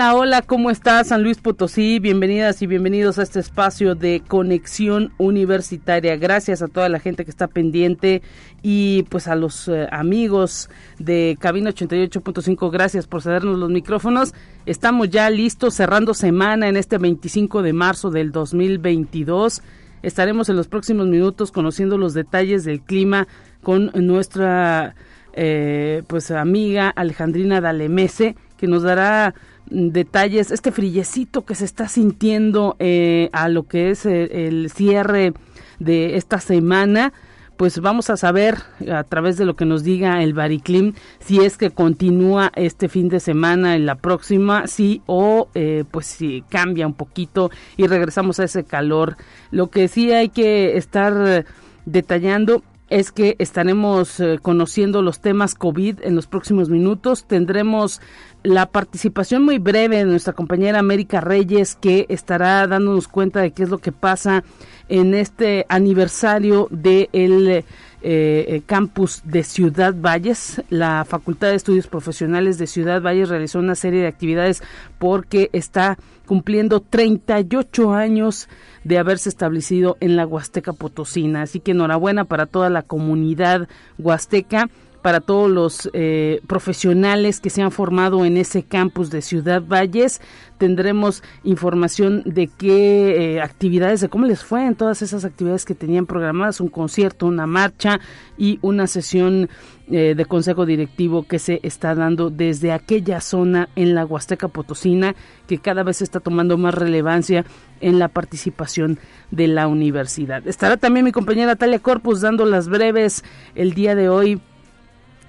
Hola, hola, ¿cómo estás San Luis Potosí? Bienvenidas y bienvenidos a este espacio de conexión universitaria. Gracias a toda la gente que está pendiente y pues a los eh, amigos de Cabina 88.5, gracias por cedernos los micrófonos. Estamos ya listos cerrando semana en este 25 de marzo del 2022. Estaremos en los próximos minutos conociendo los detalles del clima con nuestra eh, pues amiga Alejandrina Dalemese que nos dará detalles, este frillecito que se está sintiendo eh, a lo que es eh, el, cierre de esta semana, pues vamos a saber a través de lo que nos diga el Bariclim si es que continúa este fin de semana en la próxima, sí o eh, pues si cambia un poquito y regresamos a ese calor. Lo que sí hay que estar detallando es que estaremos conociendo los temas COVID en los próximos minutos. Tendremos la participación muy breve de nuestra compañera América Reyes, que estará dándonos cuenta de qué es lo que pasa en este aniversario del de eh, campus de Ciudad Valles. La Facultad de Estudios Profesionales de Ciudad Valles realizó una serie de actividades porque está cumpliendo 38 años de haberse establecido en la Huasteca Potosina. Así que enhorabuena para toda la comunidad huasteca para todos los eh, profesionales que se han formado en ese campus de Ciudad Valles. Tendremos información de qué eh, actividades, de cómo les fue en todas esas actividades que tenían programadas, un concierto, una marcha y una sesión eh, de consejo directivo que se está dando desde aquella zona en la Huasteca Potosina, que cada vez está tomando más relevancia en la participación de la universidad. Estará también mi compañera Talia Corpus dando las breves el día de hoy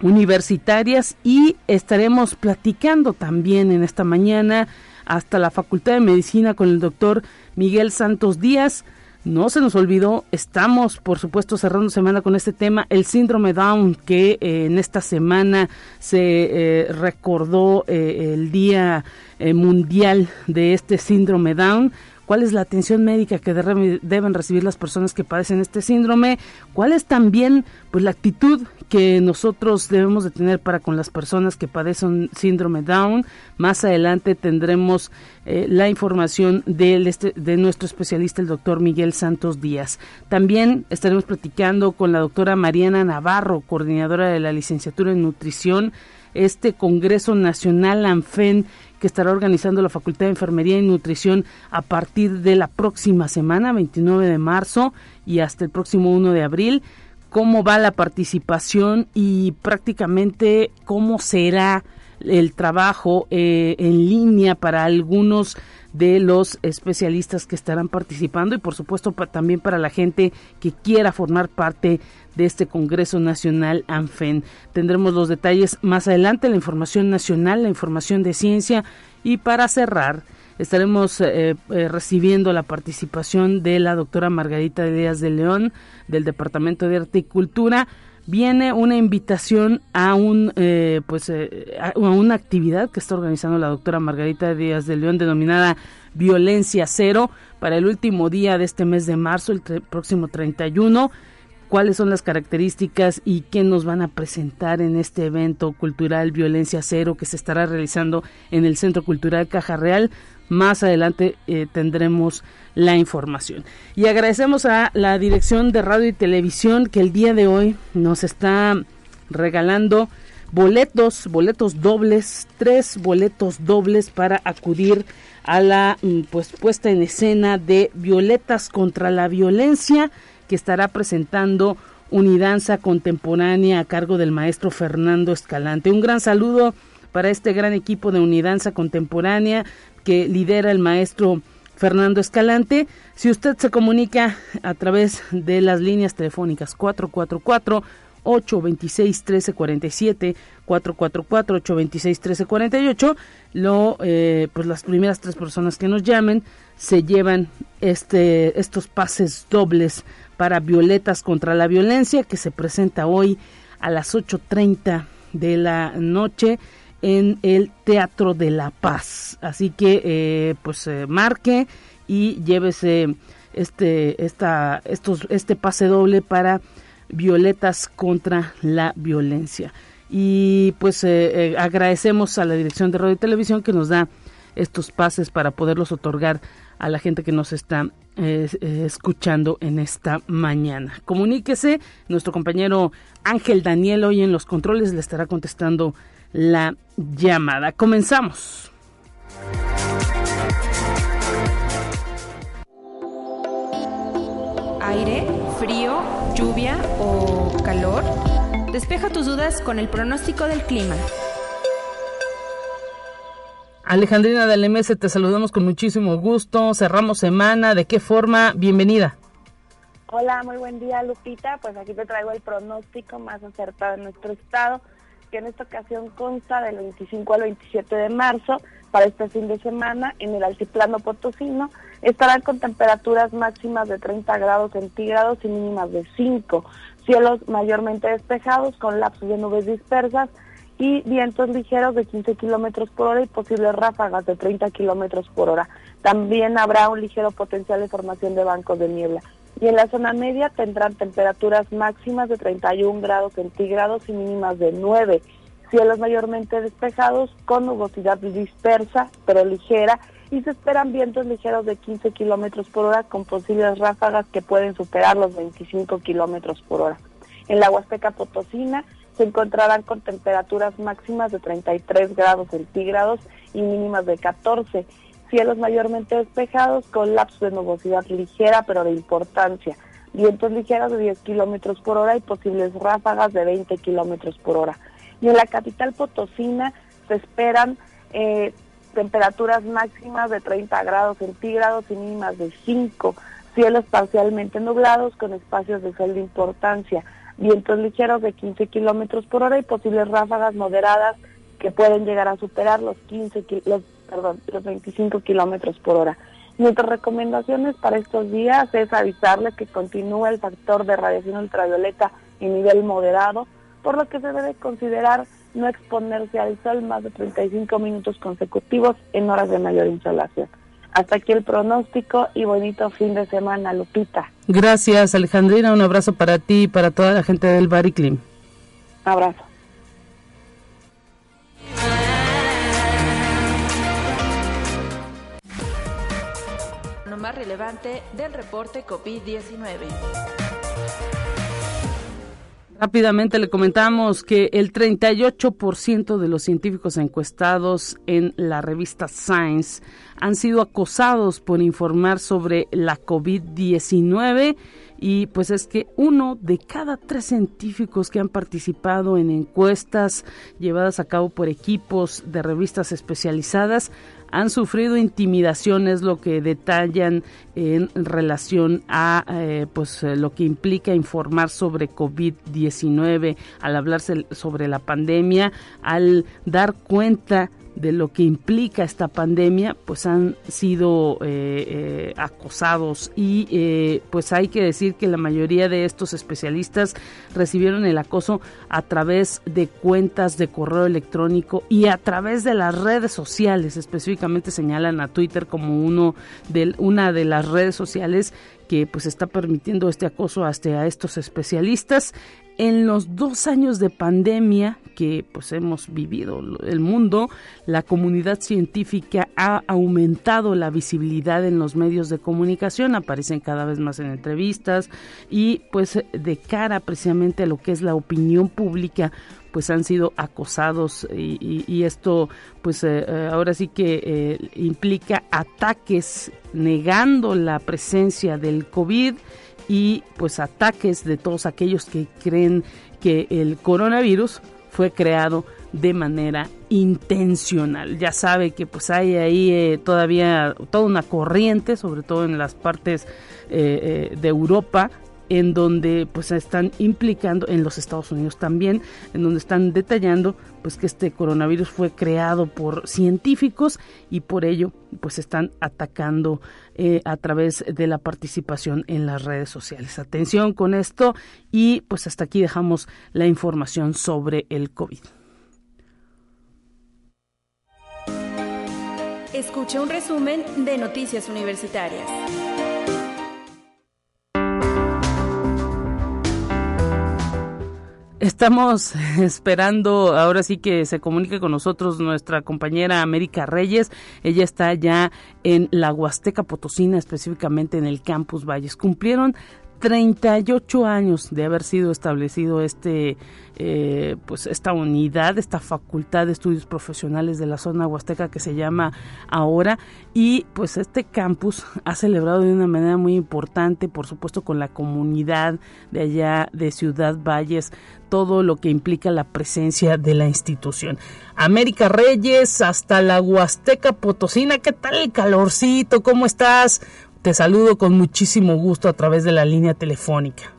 universitarias y estaremos platicando también en esta mañana hasta la Facultad de Medicina con el doctor Miguel Santos Díaz. No se nos olvidó, estamos por supuesto cerrando semana con este tema, el síndrome Down, que eh, en esta semana se eh, recordó eh, el Día Mundial de este síndrome Down cuál es la atención médica que deben recibir las personas que padecen este síndrome, cuál es también pues la actitud que nosotros debemos de tener para con las personas que padecen síndrome Down. Más adelante tendremos eh, la información este, de nuestro especialista, el doctor Miguel Santos Díaz. También estaremos platicando con la doctora Mariana Navarro, coordinadora de la licenciatura en nutrición, este Congreso Nacional ANFEN que estará organizando la Facultad de Enfermería y Nutrición a partir de la próxima semana, 29 de marzo y hasta el próximo 1 de abril. ¿Cómo va la participación y prácticamente cómo será el trabajo eh, en línea para algunos de los especialistas que estarán participando y por supuesto también para la gente que quiera formar parte de este Congreso Nacional ANFEN. Tendremos los detalles más adelante, la información nacional, la información de ciencia y para cerrar estaremos eh, eh, recibiendo la participación de la doctora Margarita Díaz de León del Departamento de Arte y Cultura viene una invitación a un eh, pues a una actividad que está organizando la doctora Margarita Díaz de León denominada Violencia Cero para el último día de este mes de marzo, el próximo 31 cuáles son las características y qué nos van a presentar en este evento cultural Violencia Cero que se estará realizando en el Centro Cultural Caja Real. Más adelante eh, tendremos la información. Y agradecemos a la Dirección de Radio y Televisión que el día de hoy nos está regalando boletos, boletos dobles, tres boletos dobles para acudir a la mm, pues puesta en escena de Violetas contra la Violencia que estará presentando Unidanza Contemporánea a cargo del maestro Fernando Escalante. Un gran saludo para este gran equipo de Unidanza Contemporánea que lidera el maestro Fernando Escalante. Si usted se comunica a través de las líneas telefónicas 444 826 1347 444 826 1348 lo eh, pues las primeras tres personas que nos llamen se llevan este estos pases dobles para Violetas contra la Violencia, que se presenta hoy a las 8.30 de la noche en el Teatro de la Paz. Así que, eh, pues, eh, marque y llévese este, esta, estos, este pase doble para Violetas contra la Violencia. Y pues eh, agradecemos a la Dirección de Radio y Televisión que nos da estos pases para poderlos otorgar a la gente que nos está escuchando en esta mañana. Comuníquese, nuestro compañero Ángel Daniel hoy en los controles le estará contestando la llamada. Comenzamos. Aire, frío, lluvia o calor. Despeja tus dudas con el pronóstico del clima. Alejandrina del MS, te saludamos con muchísimo gusto. Cerramos semana. ¿De qué forma? Bienvenida. Hola, muy buen día, Lupita. Pues aquí te traigo el pronóstico más acertado de nuestro estado que en esta ocasión consta del 25 al 27 de marzo para este fin de semana en el altiplano potosino. Estarán con temperaturas máximas de 30 grados centígrados y mínimas de 5. Cielos mayormente despejados con lapsos de nubes dispersas y vientos ligeros de 15 kilómetros por hora y posibles ráfagas de 30 kilómetros por hora. También habrá un ligero potencial de formación de bancos de niebla y en la zona media tendrán temperaturas máximas de 31 grados centígrados y mínimas de 9. Cielos mayormente despejados con nubosidad dispersa pero ligera y se esperan vientos ligeros de 15 kilómetros por hora con posibles ráfagas que pueden superar los 25 kilómetros por hora. En la Huasteca Potosina se encontrarán con temperaturas máximas de 33 grados centígrados y mínimas de 14 cielos mayormente despejados con lapsos de nubosidad ligera pero de importancia, vientos ligeros de 10 kilómetros por hora y posibles ráfagas de 20 kilómetros por hora. Y en la capital potosina se esperan eh, temperaturas máximas de 30 grados centígrados y mínimas de 5, cielos parcialmente nublados con espacios de sol de importancia, vientos ligeros de 15 kilómetros por hora y posibles ráfagas moderadas que pueden llegar a superar los 15 los perdón, los 25 kilómetros por hora. Nuestras recomendaciones para estos días es avisarle que continúa el factor de radiación ultravioleta en nivel moderado, por lo que se debe considerar no exponerse al sol más de 35 minutos consecutivos en horas de mayor insolación. Hasta aquí el pronóstico y bonito fin de semana, Lupita. Gracias, Alejandrina. Un abrazo para ti y para toda la gente del Bariclim. Abrazo. Del reporte COVID-19. Rápidamente le comentamos que el 38% de los científicos encuestados en la revista Science han sido acosados por informar sobre la COVID-19 y pues es que uno de cada tres científicos que han participado en encuestas llevadas a cabo por equipos de revistas especializadas han sufrido intimidaciones, lo que detallan en relación a eh, pues eh, lo que implica informar sobre COVID-19, al hablarse sobre la pandemia, al dar cuenta de lo que implica esta pandemia, pues han sido eh, eh, acosados y eh, pues hay que decir que la mayoría de estos especialistas recibieron el acoso a través de cuentas de correo electrónico y a través de las redes sociales, específicamente señalan a Twitter como uno de, una de las redes sociales que pues está permitiendo este acoso hasta a estos especialistas en los dos años de pandemia que pues hemos vivido el mundo, la comunidad científica ha aumentado la visibilidad en los medios de comunicación, aparecen cada vez más en entrevistas y pues de cara precisamente a lo que es la opinión pública pues han sido acosados y, esto pues eh, eh, ahora sí que eh, implica ataques negando la presencia del COVID y pues ataques de todos aquellos que creen que el coronavirus fue creado de manera intencional. Ya sabe que pues hay ahí eh, todavía toda una corriente, sobre todo en las partes eh, eh, de Europa, en donde pues están implicando en los Estados Unidos también, en donde están detallando pues que este coronavirus fue creado por científicos y por ello pues están atacando eh, a través de la participación en las redes sociales. Atención con esto y pues hasta aquí dejamos la información sobre el COVID. Escucha un resumen de Noticias Universitarias. Estamos esperando, ahora sí que se comunique con nosotros nuestra compañera América Reyes. Ella está ya en la Huasteca Potosina, específicamente en el Campus Valles. Cumplieron 38 años de haber sido establecido este, eh, pues esta unidad, esta facultad de estudios profesionales de la zona huasteca que se llama ahora y pues este campus ha celebrado de una manera muy importante, por supuesto con la comunidad de allá de Ciudad Valles, todo lo que implica la presencia de la institución. América Reyes hasta la Huasteca Potosina, ¿qué tal el calorcito? ¿Cómo estás? Te saludo con muchísimo gusto a través de la línea telefónica.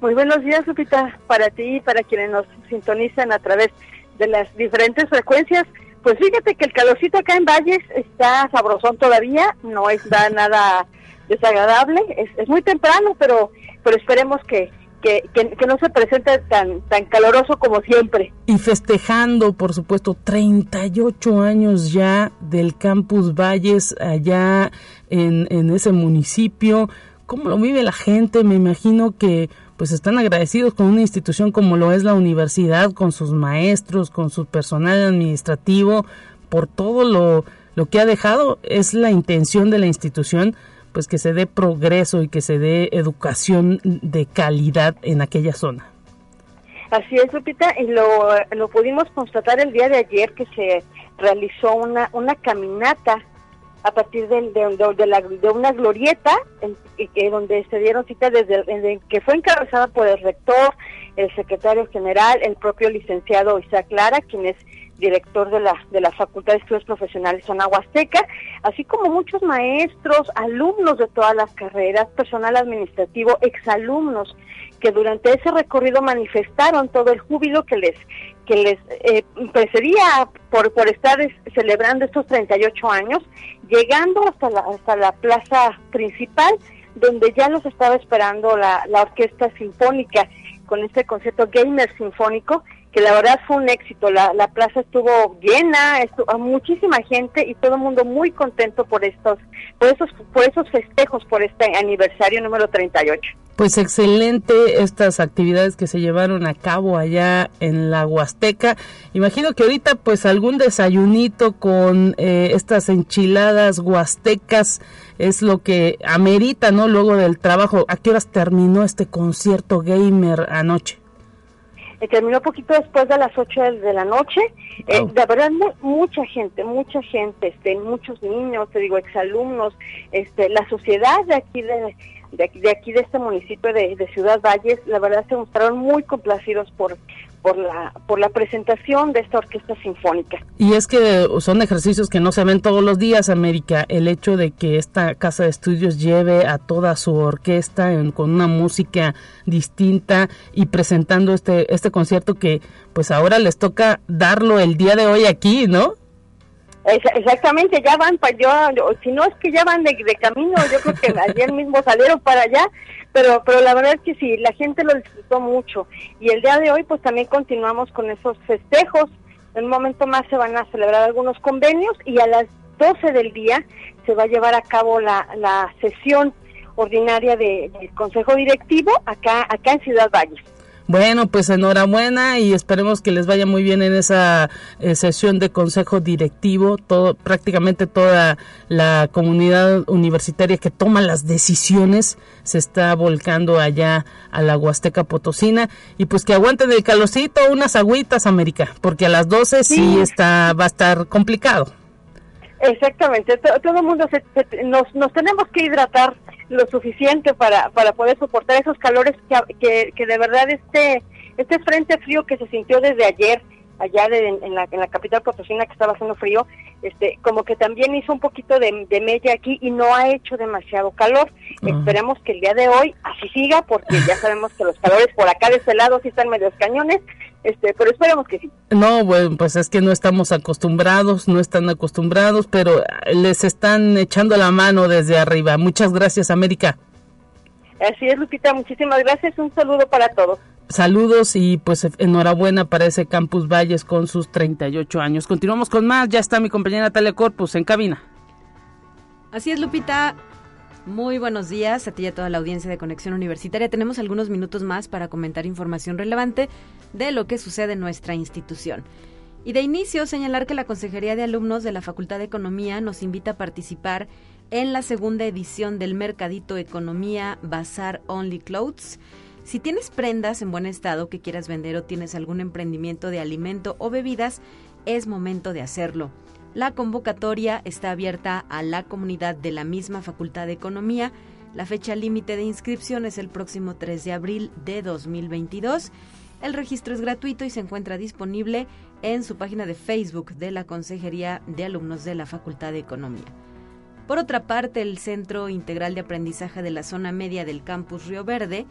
Muy buenos días, Lupita, para ti y para quienes nos sintonizan a través de las diferentes frecuencias. Pues fíjate que el calorcito acá en Valles está sabrosón todavía, no está nada desagradable, es, es muy temprano, pero, pero esperemos que, que, que, no se presente tan, tan caloroso como siempre. Y festejando, por supuesto, 38 años ya del Campus Valles allá en, en ese municipio. ¿Cómo lo vive la gente? Me imagino que pues están agradecidos con una institución como lo es la universidad, con sus maestros, con su personal administrativo, por todo lo, lo que ha dejado. Es la intención de la institución pues que se dé progreso y que se dé educación de calidad en aquella zona. Así es, Lupita, y lo, lo pudimos constatar el día de ayer que se realizó una, una caminata a partir de, de, la, de una glorieta en, que, donde se dieron cita desde que fue encabezada por el rector, el secretario general, el propio licenciado Isaac Lara, quien es director de la, de la Facultad de Estudios Profesionales Zona Huasteca, así como muchos maestros, alumnos de todas las carreras, personal administrativo, exalumnos, que durante ese recorrido manifestaron todo el júbilo que les que les eh, precedía por, por estar celebrando estos 38 años, llegando hasta la, hasta la plaza principal, donde ya los estaba esperando la, la orquesta sinfónica con este concierto gamer sinfónico que la verdad fue un éxito. La, la plaza estuvo llena, estuvo, muchísima gente y todo el mundo muy contento por estos, por esos, por esos festejos, por este aniversario número 38. Pues excelente estas actividades que se llevaron a cabo allá en la Huasteca. Imagino que ahorita pues algún desayunito con eh, estas enchiladas huastecas es lo que amerita, ¿no? Luego del trabajo. ¿A qué horas terminó este concierto gamer anoche? Eh, terminó poquito después de las 8 de la noche. Eh, de verdad, mucha gente, mucha gente, este, muchos niños, te digo, exalumnos, este, la sociedad de aquí de, de aquí de, aquí de este municipio de, de Ciudad Valles, la verdad se mostraron muy complacidos por por la por la presentación de esta orquesta sinfónica. Y es que son ejercicios que no se ven todos los días, América. El hecho de que esta casa de estudios lleve a toda su orquesta con una música distinta y presentando este este concierto que pues ahora les toca darlo el día de hoy aquí, ¿no? Exactamente, ya van para yo, si no es que ya van de, de camino, yo creo que ayer mismo salieron para allá pero pero la verdad es que sí, la gente lo disfrutó mucho y el día de hoy pues también continuamos con esos festejos. En un momento más se van a celebrar algunos convenios y a las 12 del día se va a llevar a cabo la, la sesión ordinaria de, del Consejo Directivo acá acá en Ciudad Valles. Bueno, pues enhorabuena y esperemos que les vaya muy bien en esa eh, sesión de consejo directivo. Todo, prácticamente toda la comunidad universitaria que toma las decisiones se está volcando allá a la Huasteca Potosina y pues que aguanten el calorcito, unas agüitas, América, porque a las 12 sí, está va a estar complicado. Exactamente, todo, el mundo nos, nos tenemos que hidratar lo suficiente para, para poder soportar esos calores que, que, de verdad este, este frente frío que se sintió desde ayer allá en, la, en la capital potosina que estaba haciendo frío, este, como que también hizo un poquito de, de mella aquí y no ha hecho demasiado calor. Esperemos que el día de hoy así siga, porque ya sabemos que los calores por acá de este lado sí están medios cañones, este, pero esperemos que sí. No, bueno, pues es que no estamos acostumbrados, no están acostumbrados, pero les están echando la mano desde arriba. Muchas gracias, América. Así es, Lupita, muchísimas gracias. Un saludo para todos. Saludos y pues enhorabuena para ese Campus Valles con sus 38 años. Continuamos con más. Ya está mi compañera Natalia Corpus en cabina. Así es, Lupita. Muy buenos días a ti y a toda la audiencia de Conexión Universitaria. Tenemos algunos minutos más para comentar información relevante de lo que sucede en nuestra institución. Y de inicio, señalar que la Consejería de Alumnos de la Facultad de Economía nos invita a participar en la segunda edición del Mercadito Economía Bazar Only Clothes. Si tienes prendas en buen estado que quieras vender o tienes algún emprendimiento de alimento o bebidas, es momento de hacerlo. La convocatoria está abierta a la comunidad de la misma Facultad de Economía. La fecha límite de inscripción es el próximo 3 de abril de 2022. El registro es gratuito y se encuentra disponible en su página de Facebook de la Consejería de Alumnos de la Facultad de Economía. Por otra parte, el Centro Integral de Aprendizaje de la Zona Media del Campus Río Verde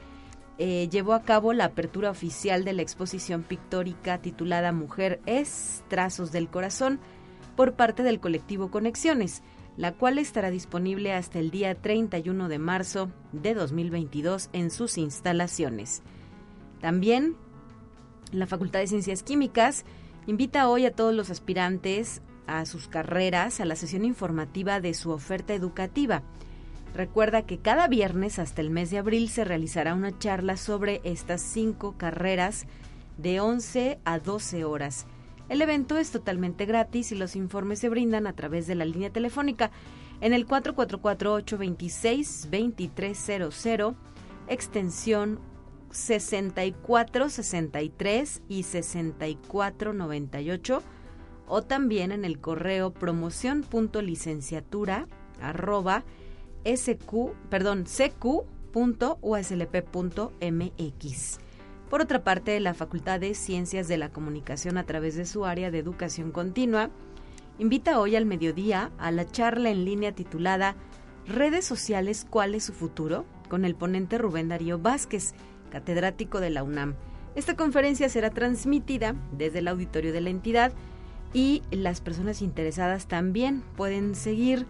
eh, llevó a cabo la apertura oficial de la exposición pictórica titulada Mujer es Trazos del Corazón, por parte del colectivo Conexiones, la cual estará disponible hasta el día 31 de marzo de 2022 en sus instalaciones. También la Facultad de Ciencias Químicas invita hoy a todos los aspirantes a sus carreras a la sesión informativa de su oferta educativa. Recuerda que cada viernes hasta el mes de abril se realizará una charla sobre estas cinco carreras de 11 a 12 horas. El evento es totalmente gratis y los informes se brindan a través de la línea telefónica en el 444-826-2300, extensión 6463 y 6498 o también en el correo promoción.licenciatura arroba sq, perdón, cq.uslp.mx. Por otra parte, la Facultad de Ciencias de la Comunicación a través de su área de educación continua invita hoy al mediodía a la charla en línea titulada Redes sociales, ¿cuál es su futuro? con el ponente Rubén Darío Vázquez, catedrático de la UNAM. Esta conferencia será transmitida desde el auditorio de la entidad y las personas interesadas también pueden seguir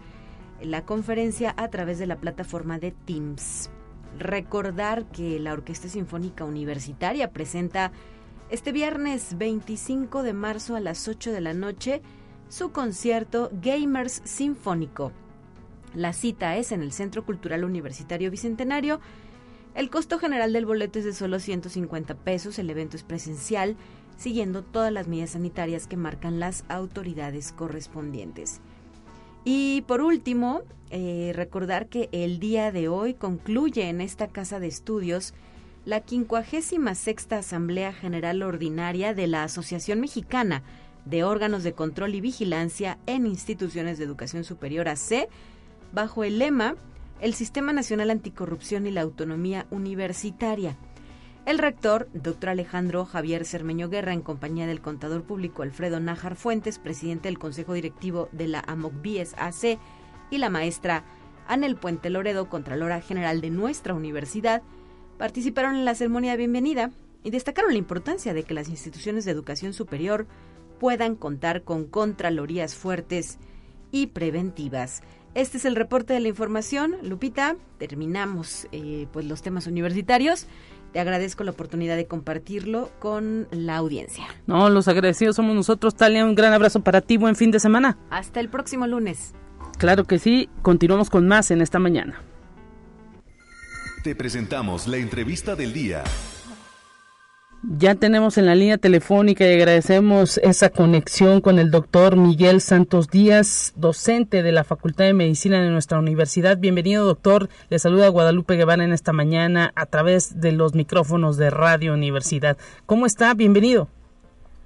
la conferencia a través de la plataforma de Teams recordar que la Orquesta Sinfónica Universitaria presenta este viernes 25 de marzo a las 8 de la noche su concierto Gamers Sinfónico. La cita es en el Centro Cultural Universitario Bicentenario. El costo general del boleto es de solo 150 pesos. El evento es presencial, siguiendo todas las medidas sanitarias que marcan las autoridades correspondientes. Y por último, eh, recordar que el día de hoy concluye en esta casa de estudios la 56 Asamblea General Ordinaria de la Asociación Mexicana de Órganos de Control y Vigilancia en Instituciones de Educación Superior AC, bajo el lema El Sistema Nacional Anticorrupción y la Autonomía Universitaria. El rector, doctor Alejandro Javier Cermeño Guerra, en compañía del contador público Alfredo Nájar Fuentes, presidente del Consejo Directivo de la AMOCBIES AC, y la maestra Anel Puente Loredo, Contralora General de nuestra universidad, participaron en la ceremonia de bienvenida y destacaron la importancia de que las instituciones de educación superior puedan contar con contralorías fuertes y preventivas. Este es el reporte de la información. Lupita, terminamos eh, pues los temas universitarios te agradezco la oportunidad de compartirlo con la audiencia. No, los agradecidos somos nosotros. Talia, un gran abrazo para ti. Buen fin de semana. Hasta el próximo lunes. Claro que sí. Continuamos con más en esta mañana. Te presentamos la entrevista del día. Ya tenemos en la línea telefónica y agradecemos esa conexión con el doctor Miguel Santos Díaz, docente de la Facultad de Medicina de nuestra universidad. Bienvenido, doctor. Le saluda Guadalupe Guevara en esta mañana a través de los micrófonos de Radio Universidad. ¿Cómo está? Bienvenido.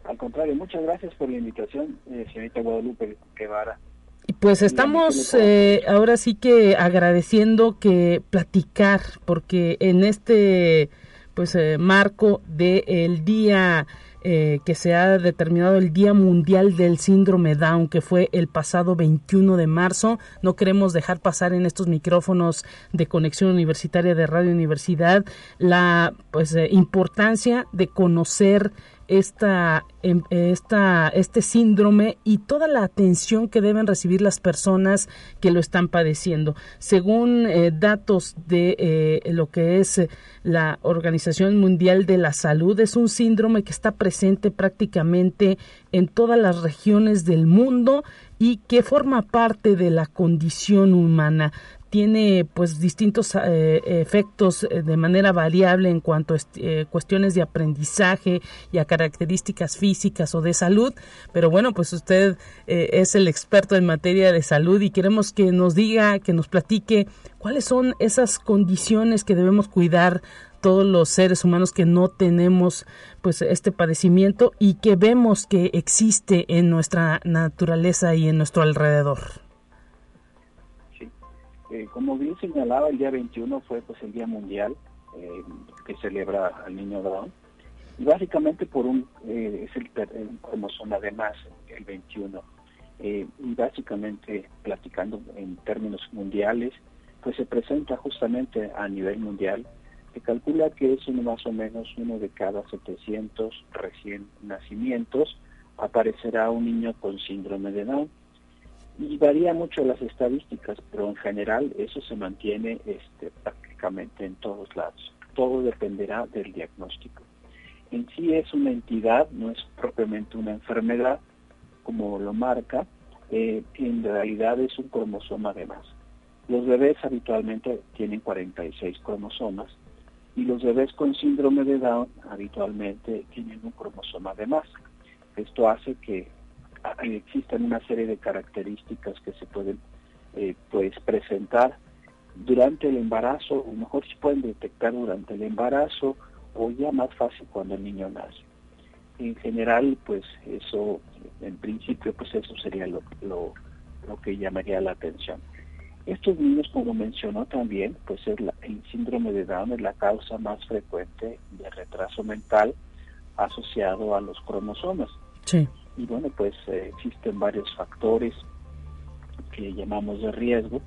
Al contrario, muchas gracias por la invitación, eh, señorita Guadalupe Guevara. Y pues estamos eh, ahora sí que agradeciendo que platicar, porque en este pues eh, marco del el día eh, que se ha determinado el Día Mundial del Síndrome Down, que fue el pasado 21 de marzo. No queremos dejar pasar en estos micrófonos de conexión universitaria de Radio Universidad la pues eh, importancia de conocer esta, em, esta, este síndrome y toda la atención que deben recibir las personas que lo están padeciendo. Según eh, datos de lo que es la Organización Mundial de la Salud, es un síndrome que está presente prácticamente en todas las regiones del mundo y que forma parte de la condición humana. Tiene pues distintos eh, efectos eh, de manera variable en cuanto a eh, cuestiones de aprendizaje y a características físicas o de salud, pero bueno, pues usted es el experto en materia de salud y queremos que nos diga, que nos platique cuáles son esas condiciones que debemos cuidar todos los seres humanos que no tenemos pues este padecimiento y que vemos que existe en nuestra naturaleza y en nuestro alrededor. Eh, como bien señalaba, el día 21 fue pues el Día Mundial eh, que celebra al niño Down. Y básicamente por un, eh, es el, cromosoma de más, el 21. y básicamente platicando en términos mundiales, pues se presenta justamente a nivel mundial. Se calcula que es uno más o menos uno de cada 700 recién nacimientos aparecerá un niño con síndrome de Down y varía mucho las estadísticas, pero en general eso se mantiene este, prácticamente en todos lados. Todo dependerá del diagnóstico. En sí es una entidad, no es propiamente una enfermedad, como lo marca, eh, en realidad es un cromosoma de más. Los bebés habitualmente tienen 46 cromosomas y los bebés con síndrome de Down habitualmente tienen un cromosoma de más. Esto hace que existen una serie de características que se pueden eh, pues presentar durante el embarazo, o mejor se pueden detectar durante el embarazo o ya más fácil cuando el niño nace. En general, pues eso, en principio, pues eso sería lo, lo, que llamaría la atención. Estos niños, como mencionó también, pues el síndrome de Down es la causa más frecuente de retraso mental asociado a los cromosomas. Sí y bueno, pues eh, existen varios factores que llamamos de riesgo.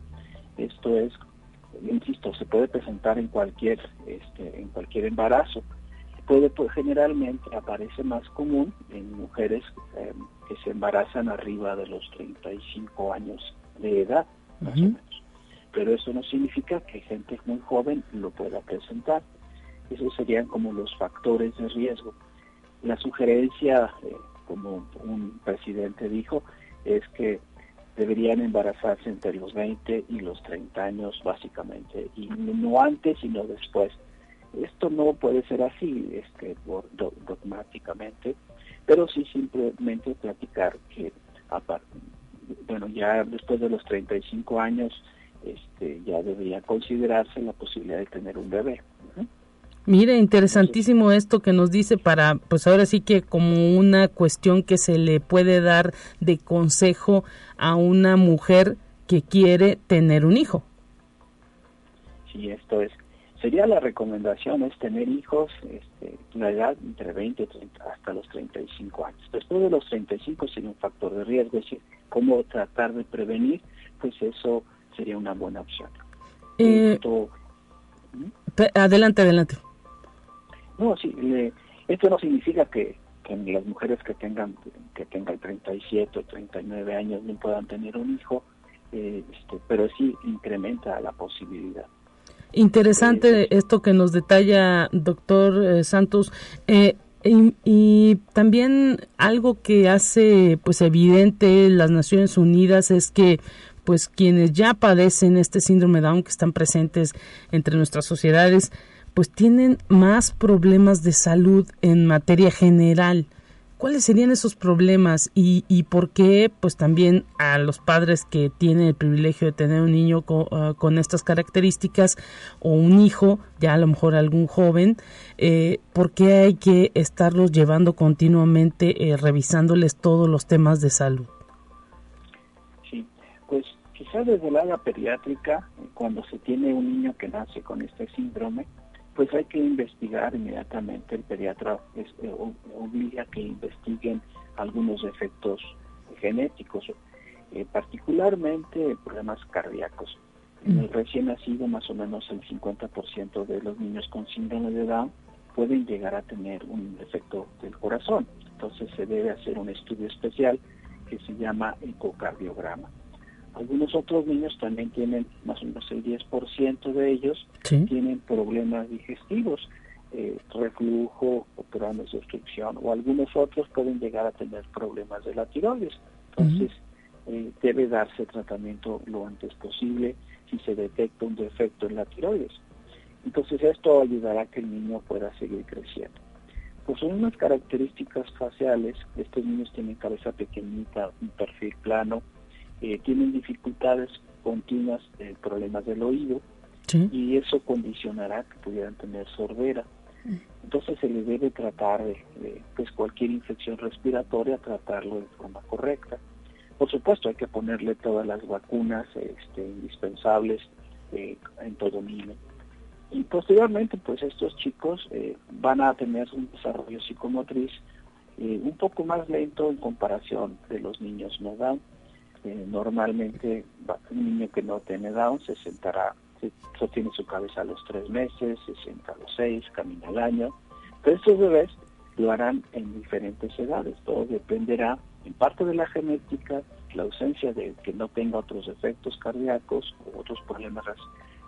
Esto es, insisto, se puede presentar en cualquier, este, en cualquier embarazo. Puede, pues, generalmente aparece más común en mujeres em, que se embarazan arriba de los 35 años de edad, más o menos. Pero eso no significa que gente muy joven lo pueda presentar. Esos serían como los factores de riesgo. La sugerencia eh, como un presidente dijo, es que deberían embarazarse entre los 20 y los 30 años básicamente, y no antes sino después. Esto no puede ser así este, dogmáticamente, pero sí simplemente platicar que bueno, ya después de los 35 años este, ya debería considerarse la posibilidad de tener un bebé. Mire, interesantísimo esto que nos dice para, pues ahora sí que como una cuestión que se le puede dar de consejo a una mujer que quiere tener un hijo. Sí, esto es, sería la recomendación es tener hijos, este, una edad entre 20 y 30, hasta los 35 años. Después de los 35 sería un factor de riesgo, es decir, cómo tratar de prevenir, pues eso sería una buena opción. Eh, adelante, adelante. No, sí, esto no significa que, las mujeres que tengan que tengan 37 o 39 años no puedan tener un hijo, eh, este, pero sí incrementa la posibilidad. Interesante eh, esto que nos detalla, doctor eh, Santos. y, y, también algo que hace pues evidente las Naciones Unidas es que pues quienes ya padecen este síndrome Down que están presentes entre nuestras sociedades pues tienen más problemas de salud en materia general. ¿Cuáles serían esos problemas y, y por qué pues también a los padres que tienen el privilegio de tener un niño ah, con, estas características o un hijo, ya a lo mejor algún joven, eh, por qué hay que estarlos llevando continuamente, eh, revisándoles todos los temas de salud? Sí, pues quizás desde la área pediátrica, cuando se tiene un niño que nace con este síndrome, pues hay que investigar inmediatamente. El pediatra este, obliga que investiguen algunos efectos genéticos, eh, particularmente problemas cardíacos. En el recién nacido, más o menos el 50% de los niños con síndrome de Down pueden llegar a tener un defecto del corazón. Entonces se debe hacer un estudio especial que se llama ecocardiograma. Algunos otros niños también tienen, más o menos el 10% de ellos, tienen problemas digestivos, eh, reflujo programas de obstrucción, o algunos otros pueden llegar a tener problemas de la tiroides. Entonces, eh, debe darse tratamiento lo antes posible si se detecta un defecto en la tiroides. Entonces, esto ayudará a que el niño pueda seguir creciendo. Pues son unas características faciales, estos niños tienen cabeza pequeñita, un perfil plano, eh, tienen dificultades continuas, eh, problemas del oído, y eso condicionará que pudieran tener sordera. Entonces se les debe tratar de, pues cualquier infección respiratoria, tratarlo de forma correcta. Por supuesto hay que ponerle todas las vacunas este, indispensables eh, en todo niño. Y posteriormente pues estos chicos eh, van a tener un desarrollo psicomotriz un poco más lento en comparación de los niños no Down normalmente un niño que no tiene Down se sentará, se sostiene su cabeza a los tres meses, se sienta a los seis, camina al año. Pero estos bebés lo harán en diferentes edades. Todo dependerá en parte de la genética, la ausencia de que no tenga otros efectos cardíacos u otros problemas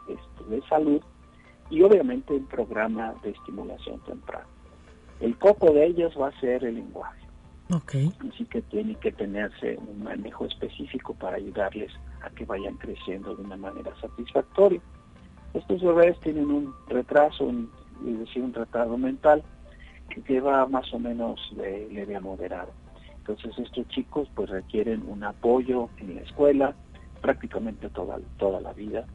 este, de salud y obviamente el programa de estimulación temprana. El coco de ellos va a ser el lenguaje. Así que tiene que tenerse un manejo específico para ayudarles a que vayan creciendo de una manera satisfactoria. Estos bebés tienen un retraso, un, es decir, un retardo mental que lleva más o menos de leve a moderado. Entonces estos chicos pues requieren un apoyo en la escuela prácticamente toda, toda la vida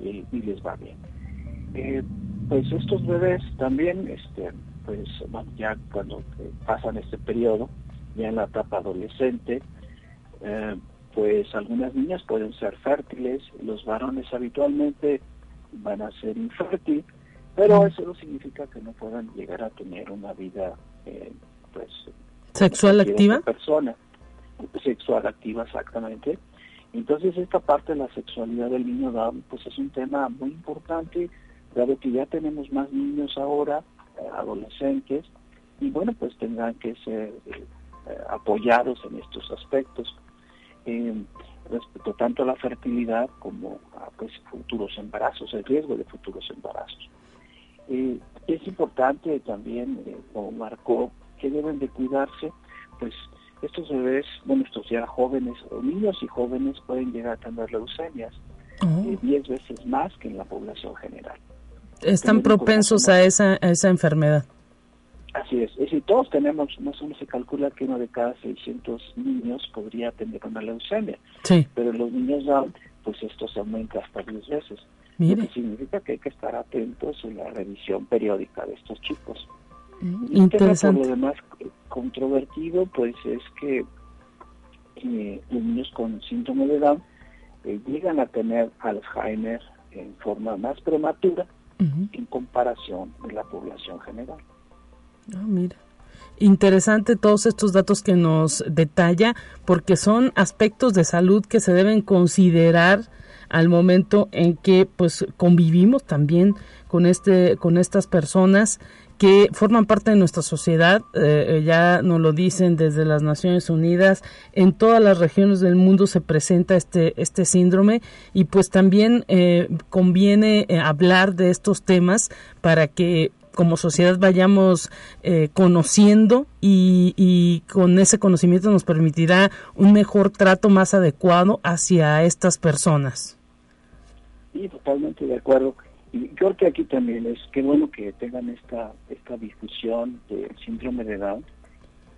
y, les va bien. Eh, pues estos bebés también, este, pues ya cuando eh, pasan este periodo, ya en la etapa adolescente, eh, pues algunas niñas pueden ser fértiles, los varones habitualmente van a ser infértiles, pero eso no significa que no puedan llegar a tener una vida, eh, pues, sexual activa. Persona, sexual activa, exactamente. Entonces esta parte de la sexualidad del niño pues es un tema muy importante, dado que ya tenemos más niños ahora, eh, adolescentes, y bueno, pues tendrán que ser eh, apoyados en estos aspectos eh, respecto tanto a la fertilidad como a pues, futuros embarazos, el riesgo de futuros embarazos. Eh, es importante también, como marcó, que deben de cuidarse, pues estos bebés, bueno, estos ya jóvenes, o niños y jóvenes pueden llegar a tener leucemias oh. 10 veces más que en la población general. Están propensos a esa, a esa enfermedad. Así es, es decir, todos tenemos, más o menos se calcula que uno de cada 600 niños podría tener una leucemia, sí. pero los niños Down, pues esto se aumenta hasta 10 veces. Lo que significa que hay que estar atentos en la revisión periódica de estos chicos. Mm, interesante. por lo demás controvertido, pues es que eh, los niños con síndrome de Down eh, llegan a tener Alzheimer en forma más prematura en comparación de la población general. Ah, mira. Interesante todos estos datos que nos detalla porque son aspectos de salud que se deben considerar al momento en que pues convivimos también con este con estas personas que forman parte de nuestra sociedad, eh, ya nos lo dicen desde las Naciones Unidas, en todas las regiones del mundo se presenta este, este síndrome. Y pues también eh, conviene eh, hablar de estos temas para que como sociedad vayamos eh, conociendo y, y, con ese conocimiento nos permitirá un mejor trato más adecuado hacia estas personas. Sí, totalmente de acuerdo. Y creo que aquí también es que bueno que tengan esta esta difusión del síndrome de Down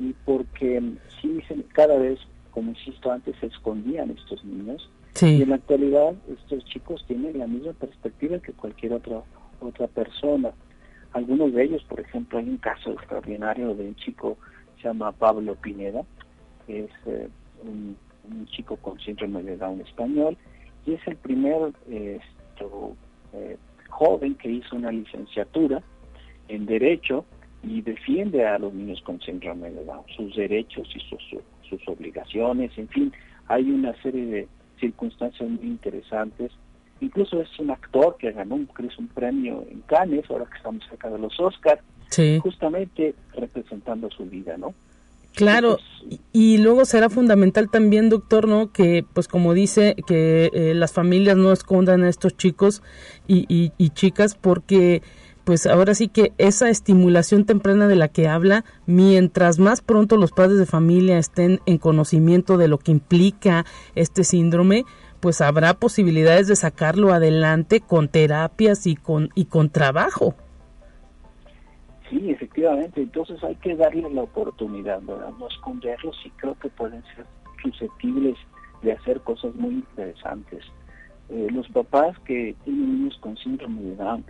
y porque sí cada vez, como insisto antes, se escondían estos niños y en la actualidad estos chicos tienen la misma perspectiva que cualquier otra otra persona algunos de ellos, por ejemplo, hay un caso extraordinario de un chico, se llama Pablo Pineda, que es eh, un, chico con síndrome de Down español, y es el primer eh, joven que hizo una licenciatura en Derecho y defiende a los niños con síndrome de Down, sus derechos y sus obligaciones, en fin, hay una serie de circunstancias muy interesantes Incluso es un actor que ganó un, un premio en Cannes, ahora que estamos cerca de los Oscars. justamente representando su vida, ¿no? Claro, y, luego será fundamental también, doctor, ¿no? Que, pues como dice, que eh, las familias no escondan a estos chicos y, y, chicas porque pues ahora sí que esa estimulación temprana de la que habla, mientras más pronto los padres de familia estén en conocimiento de lo que implica este síndrome, pues habrá posibilidades de sacarlo adelante con terapias y con y con trabajo. Sí, efectivamente, entonces hay que darle la oportunidad, ¿verdad? No esconderlos y creo que pueden ser susceptibles de hacer cosas muy interesantes. Eh, los papás que tienen niños con síndrome de Down,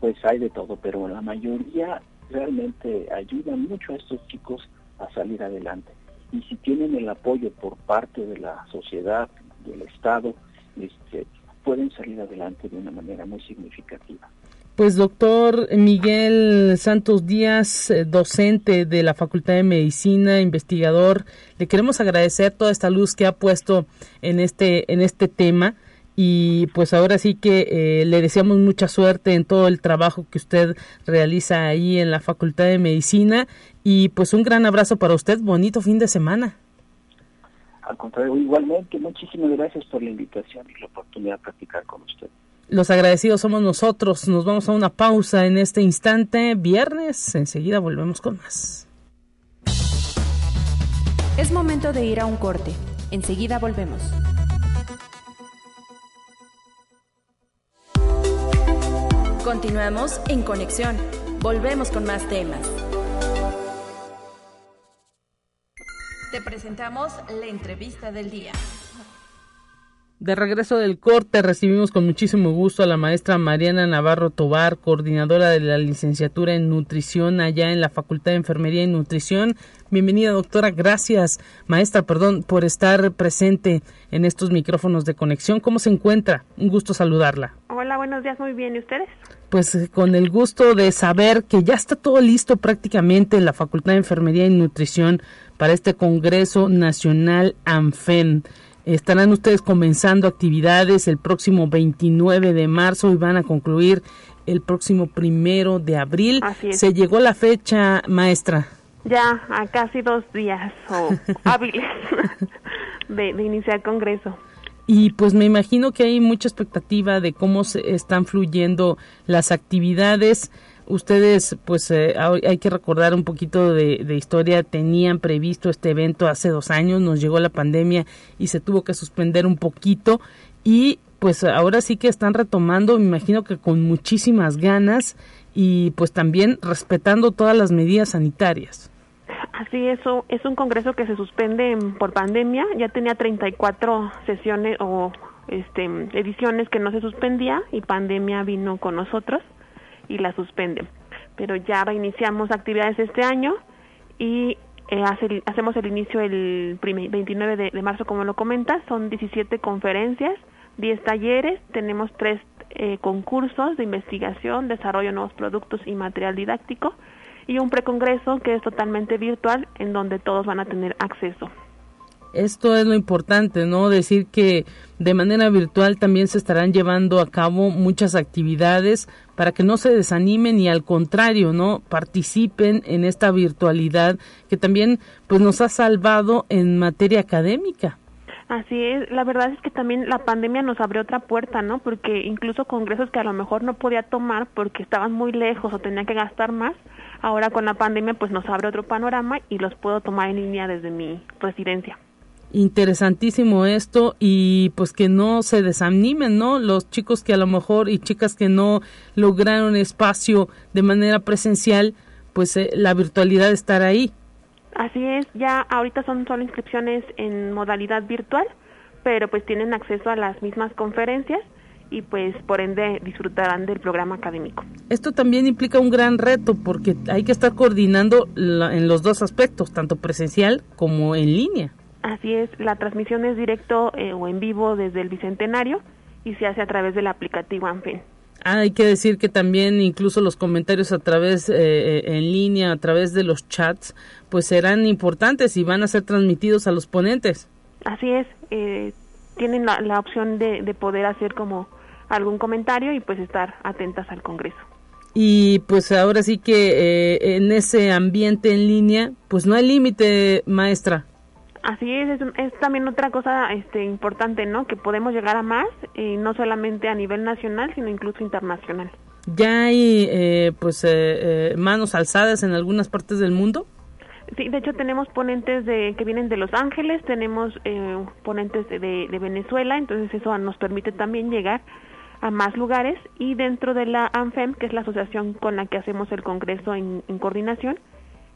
pues hay de todo, pero la mayoría realmente ayudan mucho a estos chicos a salir adelante. Y si tienen el apoyo por parte de la sociedad, del Estado, este, pueden salir adelante de una manera muy significativa. Pues doctor Miguel Santos Díaz, eh, docente de la Facultad de Medicina, investigador, le queremos agradecer toda esta luz que ha puesto en este en este tema y pues ahora sí que eh, le deseamos mucha suerte en todo el trabajo que usted realiza ahí en la Facultad de Medicina y pues un gran abrazo para usted, bonito fin de semana. Al contrario, igualmente, muchísimas gracias por la invitación y la oportunidad de practicar con usted. Los agradecidos somos nosotros. Nos vamos a una pausa en este instante. Viernes, enseguida volvemos con más. Es momento de ir a un corte. Enseguida volvemos. Continuamos en conexión. Volvemos con más temas. Te presentamos la entrevista del día. De regreso del corte recibimos con muchísimo gusto a la maestra Mariana Navarro Tobar, coordinadora de la licenciatura en nutrición allá en la Facultad de Enfermería y Nutrición. Bienvenida doctora, gracias maestra, perdón, por estar presente en estos micrófonos de conexión. ¿Cómo se encuentra? Un gusto saludarla. Hola, buenos días, muy bien. ¿Y ustedes? Pues eh, con el gusto de saber que ya está todo listo prácticamente en la Facultad de Enfermería y Nutrición para este Congreso Nacional ANFEN. Estarán ustedes comenzando actividades el próximo 29 de marzo y van a concluir el próximo primero de abril. Se llegó la fecha, maestra. Ya, a casi dos días o hábiles de, de iniciar el congreso. Y pues me imagino que hay mucha expectativa de cómo se están fluyendo las actividades ustedes, pues eh, hay que recordar un poquito de, historia, tenían previsto este evento hace dos años, nos llegó la pandemia y se tuvo que suspender un poquito. Y pues ahora sí que están retomando, me imagino que con muchísimas ganas y pues también respetando todas las medidas sanitarias. Así es, es un congreso que se suspende por pandemia, ya tenía 34 sesiones o este, ediciones que no se suspendía y pandemia vino con nosotros y la suspenden. Pero ya iniciamos actividades este año y eh, hacemos el inicio el 29 de, marzo, como lo comentas. Son 17 conferencias, 10 talleres, tenemos tres eh, concursos de investigación, desarrollo de nuevos productos y material didáctico y un precongreso que es totalmente virtual en donde todos van a tener acceso. Esto es lo importante, ¿no? Decir que de manera virtual también se estarán llevando a cabo muchas actividades para que no se desanimen y al contrario, ¿no? Participen en esta virtualidad que también pues nos ha salvado en materia académica. Así es, la verdad es que también la pandemia nos abrió otra puerta, ¿no? Porque incluso congresos que a lo mejor no podía tomar porque estaban muy lejos o tenía que gastar más, ahora con la pandemia pues nos abre otro panorama y los puedo tomar en línea desde mi residencia interesantísimo esto y pues que no se desanimen, ¿no? Los chicos que a lo mejor y chicas que no lograron espacio de manera presencial, pues eh, la virtualidad estará ahí. Así es, ya ahorita son solo inscripciones en modalidad virtual, pero pues tienen acceso a las mismas conferencias y pues por ende disfrutarán del programa académico. Esto también implica un gran reto porque hay que estar coordinando en los dos aspectos, tanto presencial como en línea. Así es, la transmisión es directo eh, o en vivo desde el Bicentenario y se hace a través del aplicativo ANFEN. Ah, hay que decir que también incluso los comentarios a través eh, eh, en línea, a través de los chats, pues serán importantes y van a ser transmitidos a los ponentes. Así es, tienen la, la opción de, de poder hacer como algún comentario y pues estar atentas al Congreso. y pues ahora sí que eh, en ese ambiente en línea, pues no hay límite, maestra. Así es, es, también otra cosa este, importante, ¿no? Que podemos llegar a más, y no solamente a nivel nacional, sino incluso internacional. ¿Ya hay eh, pues eh, manos alzadas en algunas partes del mundo? Sí, de hecho tenemos ponentes de que vienen de Los Ángeles, tenemos ponentes de, de Venezuela, entonces eso nos permite también llegar a más lugares y dentro de la ANFEM, que es la asociación con la que hacemos el Congreso en, coordinación,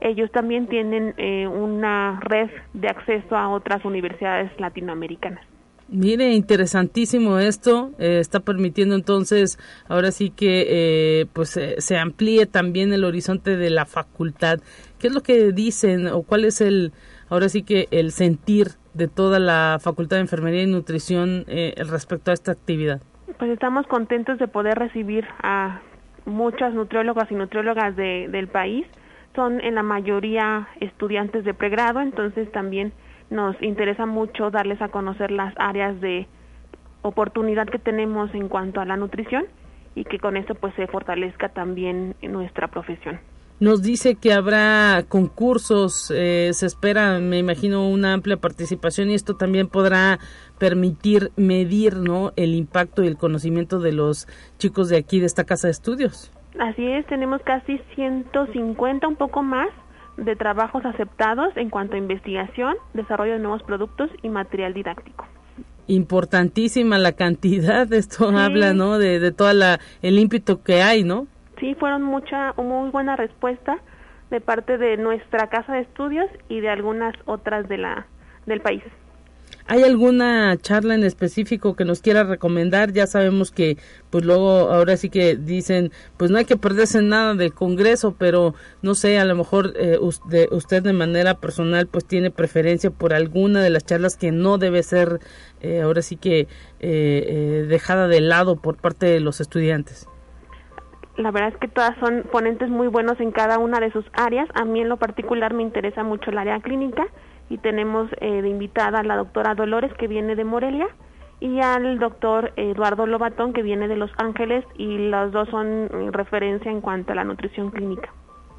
ellos también tienen eh, una red de acceso a otras universidades latinoamericanas. Mire, interesantísimo esto. Eh, está permitiendo entonces, ahora sí que eh, pues se amplíe también el horizonte de la facultad. ¿Qué es lo que dicen o cuál es el, ahora sí que el sentir de toda la Facultad de Enfermería y Nutrición respecto a esta actividad? Pues estamos contentos de poder recibir a muchas nutriólogas y nutriólogas de, del país. Son en la mayoría estudiantes de pregrado, entonces también nos interesa mucho darles a conocer las áreas de oportunidad que tenemos en cuanto a la nutrición y que con esto pues se fortalezca también nuestra profesión. Nos dice que habrá concursos, eh, se espera, me imagino, una amplia participación y esto también podrá permitir medir ¿no? el impacto y el conocimiento de los chicos de aquí, de esta casa de estudios. Así es, tenemos casi 150, un poco más, de trabajos aceptados en cuanto a investigación, desarrollo de nuevos productos y material didáctico importantísima la cantidad, esto habla, ¿no? De, de toda la el ímpetu que hay, ¿no? sí fueron mucha muy buena respuesta de parte de nuestra casa de estudios y de algunas otras de la del país. ¿Hay alguna charla en específico que nos quiera recomendar? Ya sabemos que, pues luego, ahora sí que dicen, pues no hay que perderse nada del Congreso, pero no sé, a lo mejor eh, usted, usted, de manera personal, pues tiene preferencia por alguna de las charlas que no debe ser, eh, ahora sí que, eh, dejada de lado por parte de los estudiantes la verdad es que todas son ponentes muy buenos en cada una de sus áreas. A mí en lo particular me interesa mucho el área clínica y tenemos eh, de invitada a la doctora Dolores que viene de Morelia y al doctor Eduardo Lobatón que viene de Los Ángeles y los dos son referencia en cuanto a la nutrición clínica.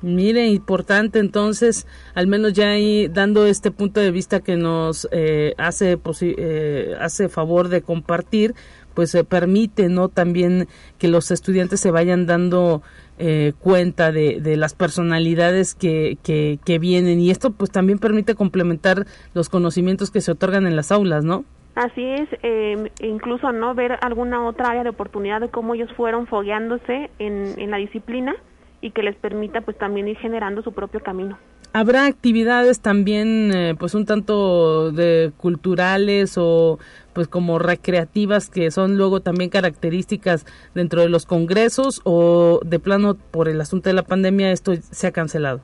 Mire, importante entonces, al menos ya ahí dando este punto de vista que nos eh, hace, eh, hace favor de compartir, pues se permite no también que los estudiantes se vayan dando eh, cuenta de, de, las personalidades que, que, que, vienen y esto pues también permite complementar los conocimientos que se otorgan en las aulas, ¿no? Así es, eh, incluso no ver alguna otra área de oportunidad de cómo ellos fueron fogueándose en, en la disciplina y que les permita pues también ir generando su propio camino. Habrá actividades también eh, pues un tanto de culturales o pues como recreativas que son luego también características dentro de los congresos o de plano por el asunto de la pandemia esto se ha cancelado.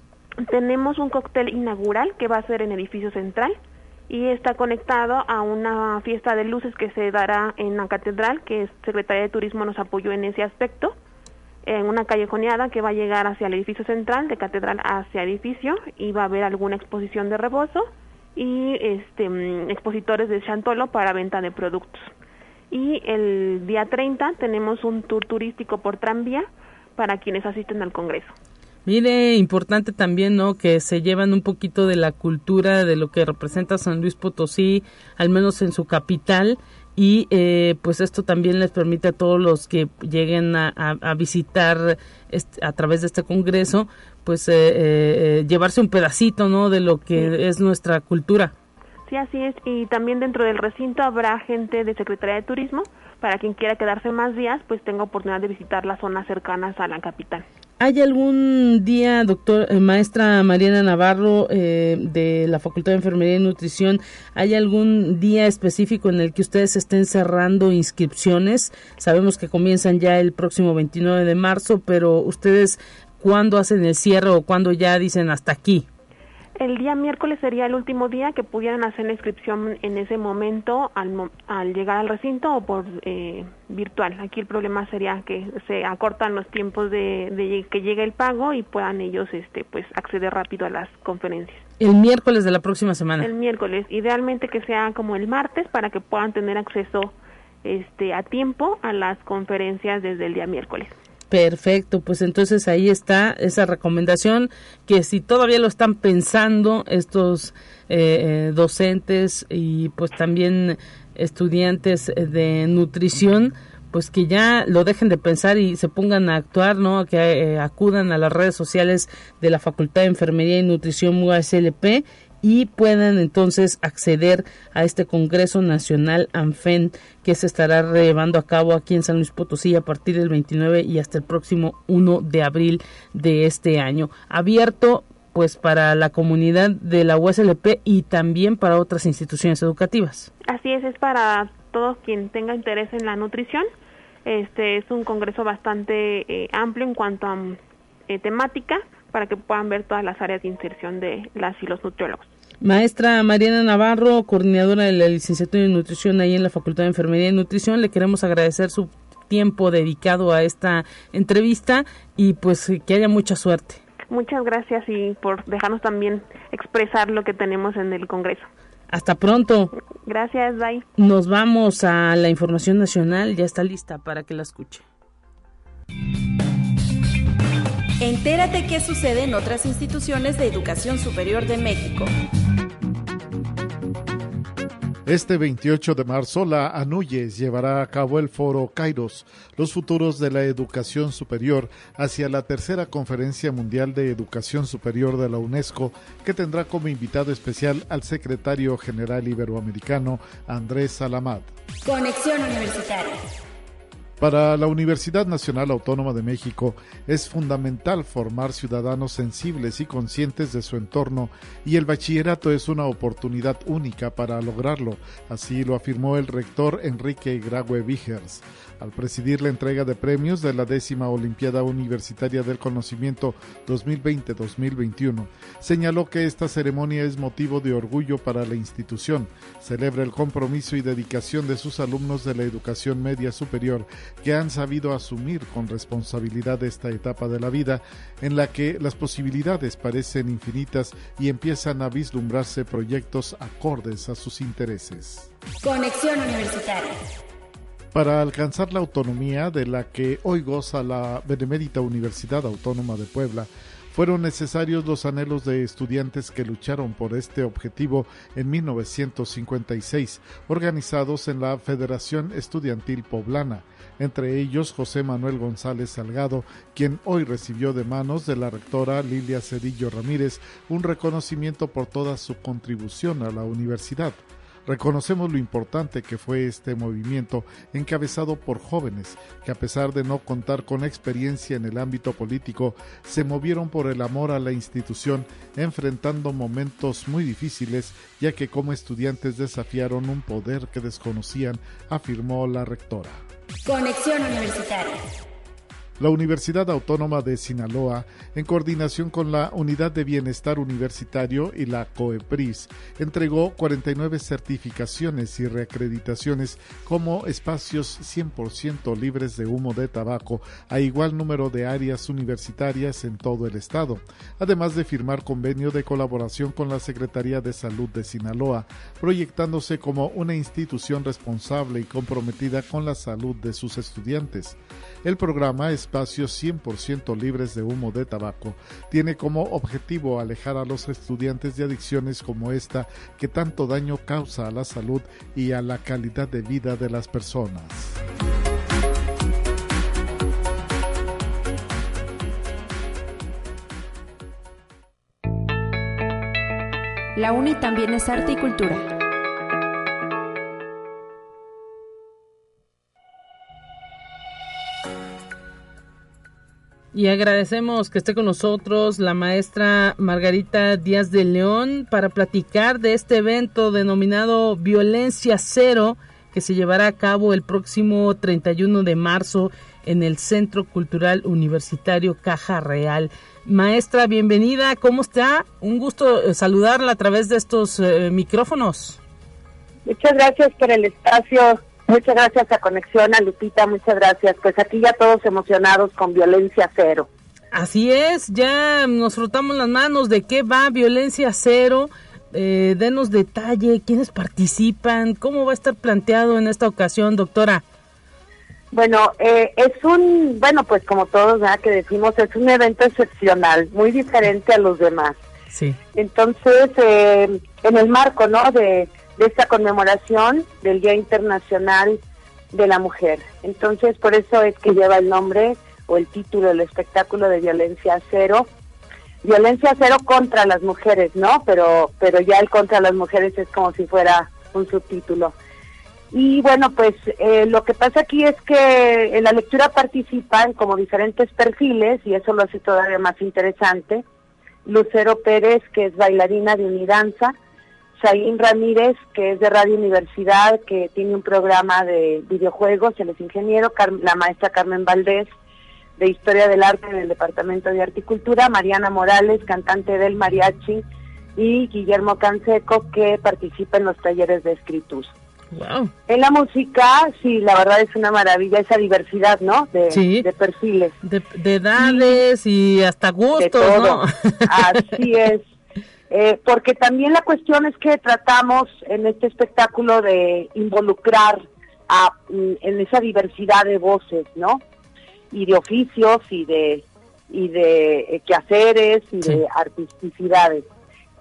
Tenemos un cóctel inaugural que va a ser en edificio central y está conectado a una fiesta de luces que se dará en la catedral, que Secretaría de Turismo nos apoyó en ese aspecto en una callejoneada que va a llegar hacia el edificio central, de catedral hacia edificio, y va a haber alguna exposición de rebozo y este, mm, expositores de Chantolo para venta de productos. Y el día 30 tenemos un tour turístico por tranvía para quienes asisten al Congreso. Mire, importante también, ¿no? Que se llevan un poquito de la cultura de lo que representa San Luis Potosí, al menos en su capital, y eh, pues esto también les permite a todos los que lleguen a, visitar a través de este congreso pues eh, eh, llevarse un pedacito no de lo que es nuestra cultura. Sí así es. Y también dentro del recinto habrá gente de secretaría de turismo para quien quiera quedarse más días pues tenga oportunidad de visitar las zonas cercanas a la capital. ¿Hay algún día, doctor, eh, maestra Mariana Navarro eh, de la Facultad de Enfermería y Nutrición, hay algún día específico en el que ustedes estén cerrando inscripciones? Sabemos que comienzan ya el próximo 29 de marzo, pero ustedes, ¿cuándo hacen el cierre o cuándo ya dicen hasta aquí? El día miércoles sería el último día que pudieran hacer la inscripción en ese momento al, al llegar al recinto o por eh, virtual. Aquí el problema sería que se acortan los tiempos de, que llegue el pago y puedan ellos este pues acceder rápido a las conferencias. El miércoles de la próxima semana. El miércoles, idealmente que sea como el martes para que puedan tener acceso este a tiempo a las conferencias desde el día miércoles. Perfecto, pues entonces ahí está esa recomendación que si todavía lo están pensando estos eh, eh, docentes y pues también estudiantes de nutrición, pues que ya lo dejen de pensar y se pongan a actuar, ¿no? Que eh, acudan a las redes sociales de la Facultad de Enfermería y Nutrición UASLP y puedan entonces acceder a este Congreso Nacional ANFEN que se estará llevando a cabo aquí en San Luis Potosí a partir del 29 y hasta el próximo 1 de abril de este año. Abierto pues para la comunidad de la USLP y también para otras instituciones educativas. Así es, es para todos quien tenga interés en la nutrición. Este es un congreso bastante eh, amplio en cuanto a eh, temática para que puedan ver todas las áreas de inserción de las y los nutriólogos. Maestra Mariana Navarro, coordinadora de la licenciatura en nutrición ahí en la Facultad de Enfermería y Nutrición, le queremos agradecer su tiempo dedicado a esta entrevista y pues que haya mucha suerte. Muchas gracias y por dejarnos también expresar lo que tenemos en el Congreso. Hasta pronto. Gracias, bye. Nos vamos a la información nacional, ya está lista para que la escuche. Entérate qué sucede en otras instituciones de educación superior de México. Este 28 de marzo, la ANUYES llevará a cabo el foro Kairos, los futuros de la educación superior, hacia la tercera conferencia mundial de educación superior de la UNESCO, que tendrá como invitado especial al secretario general iberoamericano Andrés Salamat. Conexión Universitaria. Para la Universidad Nacional Autónoma de México es fundamental formar ciudadanos sensibles y conscientes de su entorno y el bachillerato es una oportunidad única para lograrlo, así lo afirmó el rector Enrique Graue Vigers. Al presidir la entrega de premios de la décima Olimpiada Universitaria del Conocimiento 2020-2021, señaló que esta ceremonia es motivo de orgullo para la institución, celebra el compromiso y dedicación de sus alumnos de la educación media superior que han sabido asumir con responsabilidad esta etapa de la vida en la que las posibilidades parecen infinitas y empiezan a vislumbrarse proyectos acordes a sus intereses. Conexión Universitaria. Para alcanzar la autonomía de la que hoy goza la Benemérita Universidad Autónoma de Puebla, fueron necesarios los anhelos de estudiantes que lucharon por este objetivo en 1956, organizados en la Federación Estudiantil Poblana, entre ellos José Manuel González Salgado, quien hoy recibió de manos de la rectora Lilia Cedillo Ramírez un reconocimiento por toda su contribución a la universidad. Reconocemos lo importante que fue este movimiento encabezado por jóvenes que a pesar de no contar con experiencia en el ámbito político, se movieron por el amor a la institución enfrentando momentos muy difíciles ya que como estudiantes desafiaron un poder que desconocían, afirmó la rectora. Conexión Universitaria. La Universidad Autónoma de Sinaloa, en coordinación con la Unidad de Bienestar Universitario y la COEPRIS, entregó 49 certificaciones y reacreditaciones como espacios 100% libres de humo de tabaco a igual número de áreas universitarias en todo el estado, además de firmar convenio de colaboración con la Secretaría de Salud de Sinaloa, proyectándose como una institución responsable y comprometida con la salud de sus estudiantes. El programa Espacios 100% libres de humo de tabaco tiene como objetivo alejar a los estudiantes de adicciones como esta que tanto daño causa a la salud y a la calidad de vida de las personas. La UNI también es arte y cultura. Y agradecemos que esté con nosotros la maestra Margarita Díaz de León para platicar de este evento denominado Violencia Cero que se llevará a cabo el próximo 31 de marzo en el Centro Cultural Universitario Caja Real. Maestra, bienvenida, ¿cómo está? Un gusto eh, saludarla a través de estos eh, micrófonos. Muchas gracias por el espacio. Muchas gracias a Conexión, a Lupita, muchas gracias. Pues aquí ya todos emocionados con violencia cero. Así es, ya nos frotamos las manos de qué va violencia cero. Eh, denos detalle, quiénes participan, cómo va a estar planteado en esta ocasión, doctora. Bueno, eh, es un, bueno, pues como todos ya que decimos, es un evento excepcional, muy diferente a los demás. Sí. Entonces, eh, en el marco, ¿no? De, de esta conmemoración del Día Internacional de la Mujer. Entonces, por eso es que lleva el nombre o el título del espectáculo de Violencia Cero. Violencia cero contra las mujeres, ¿no? Pero, pero ya el contra las mujeres es como si fuera un subtítulo. Y bueno, pues eh, lo que pasa aquí es que en la lectura participan como diferentes perfiles y eso lo hace todavía más interesante. Lucero Pérez, que es bailarina de Unidanza, Saín Ramírez, que es de Radio Universidad, que tiene un programa de videojuegos, él es ingeniero, la maestra Carmen Valdés, de Historia del Arte en el Departamento de Articultura, Mariana Morales, cantante del mariachi, y Guillermo Canseco, que participa en los talleres de escritura. En la música, sí, la verdad es una maravilla esa diversidad, ¿no? De, de perfiles. De, edades y, hasta gustos, ¿no? Así es. Eh, porque también la cuestión es que tratamos en este espectáculo de involucrar a, mm, en esa diversidad de voces, ¿no? Y de oficios y de y de eh, quehaceres y de artisticidades.